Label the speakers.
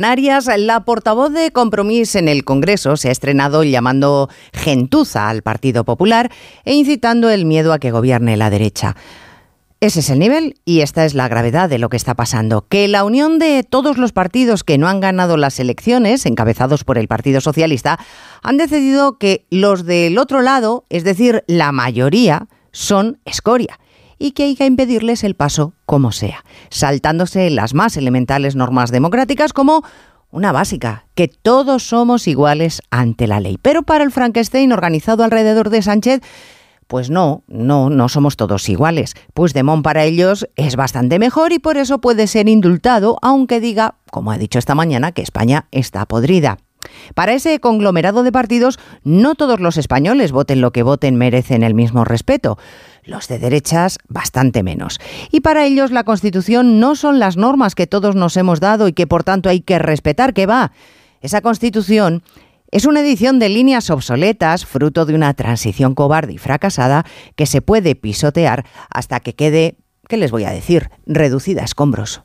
Speaker 1: Canarias, la portavoz de Compromís en el Congreso se ha estrenado llamando gentuza al Partido Popular e incitando el miedo a que gobierne la derecha. Ese es el nivel y esta es la gravedad de lo que está pasando. Que la unión de todos los partidos que no han ganado las elecciones, encabezados por el Partido Socialista, han decidido que los del otro lado, es decir, la mayoría, son escoria y que hay que impedirles el paso como sea, saltándose las más elementales normas democráticas como una básica, que todos somos iguales ante la ley. Pero para el Frankenstein organizado alrededor de Sánchez, pues no, no, no somos todos iguales. Pues Puigdemont para ellos es bastante mejor y por eso puede ser indultado, aunque diga, como ha dicho esta mañana, que España está podrida. Para ese conglomerado de partidos, no todos los españoles, voten lo que voten, merecen el mismo respeto. Los de derechas, bastante menos. Y para ellos la Constitución no son las normas que todos nos hemos dado y que por tanto hay que respetar, que va. Esa Constitución es una edición de líneas obsoletas, fruto de una transición cobarde y fracasada que se puede pisotear hasta que quede, ¿qué les voy a decir?, reducida a escombros.